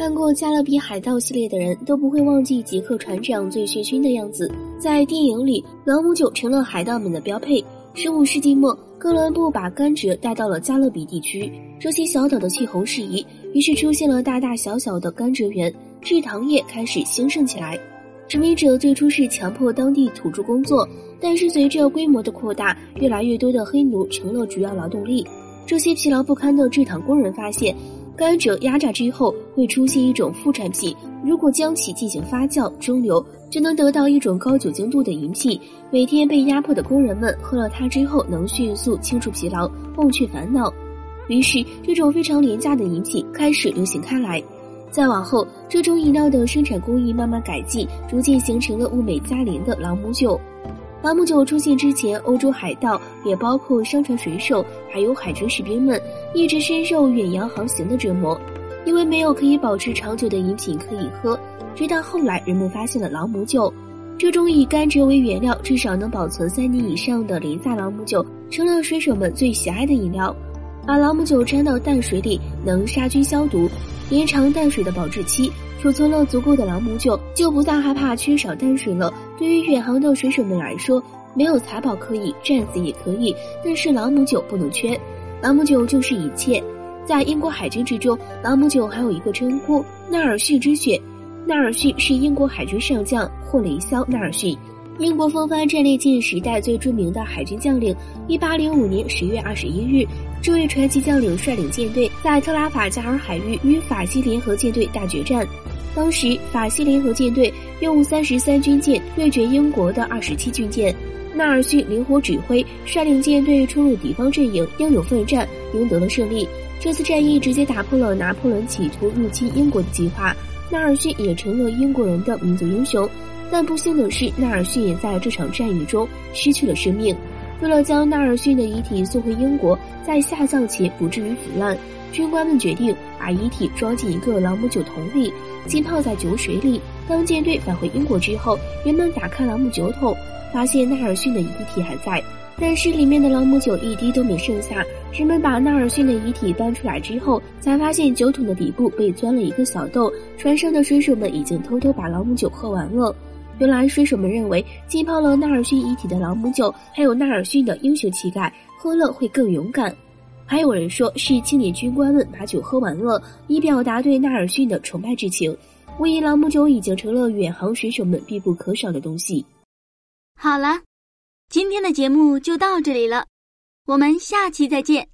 看过《加勒比海盗》系列的人都不会忘记杰克船长醉醺醺的样子。在电影里，朗姆酒成了海盗们的标配。十五世纪末，哥伦布把甘蔗带到了加勒比地区，这些小岛的气候适宜，于是出现了大大小小的甘蔗园，制糖业开始兴盛起来。殖民者最初是强迫当地土著工作，但是随着规模的扩大，越来越多的黑奴成了主要劳动力。这些疲劳不堪的制糖工人发现。甘蔗压榨之后会出现一种副产品，如果将其进行发酵蒸馏，就能得到一种高酒精度的饮品。每天被压迫的工人们喝了它之后，能迅速清除疲劳，忘却烦恼。于是，这种非常廉价的饮品开始流行开来。再往后，这种饮料的生产工艺慢慢改进，逐渐形成了物美价廉的朗姆酒。朗姆酒出现之前，欧洲海盗也包括商船水手，还有海军士兵们，一直深受远洋航行的折磨，因为没有可以保持长久的饮品可以喝。直到后来，人们发现了朗姆酒，这种以甘蔗为原料，至少能保存三年以上的廉价朗姆酒，成了水手们最喜爱的饮料。把朗姆酒掺到淡水里，能杀菌消毒，延长淡水的保质期。储存了足够的朗姆酒，就不再害怕缺少淡水了。对于远航的水手们来说，没有财宝可以，战死也可以，但是朗姆酒不能缺。朗姆酒就是一切。在英国海军之中，朗姆酒还有一个称呼——纳尔逊之血。纳尔逊是英国海军上将霍雷肖·纳尔逊，英国风帆战列舰时代最著名的海军将领。一八零五年十月二十一日。这位传奇将领率领舰队在特拉法加尔海域与法西联合舰队大决战。当时，法西联合舰队用三十三军舰对决英国的二十七军舰。纳尔逊灵活指挥，率领舰队冲入敌方阵营，英勇奋战，赢得了胜利。这次战役直接打破了拿破仑企图入侵英国的计划。纳尔逊也成了英国人的民族英雄。但不幸的是，纳尔逊也在这场战役中失去了生命。为了将纳尔逊的遗体送回英国，在下葬前不至于腐烂，军官们决定把遗体装进一个朗姆酒桶里，浸泡在酒水里。当舰队返回英国之后，人们打开朗姆酒桶，发现纳尔逊的遗体还在，但是里面的朗姆酒一滴都没剩下。人们把纳尔逊的遗体搬出来之后，才发现酒桶的底部被钻了一个小洞，船上的水手们已经偷偷把朗姆酒喝完了。原来水手们认为浸泡了纳尔逊遗体的朗姆酒还有纳尔逊的英雄气概，喝了会更勇敢。还有人说是青年军官们把酒喝完了，以表达对纳尔逊的崇拜之情。无疑，朗姆酒已经成了远航水手们必不可少的东西。好了，今天的节目就到这里了，我们下期再见。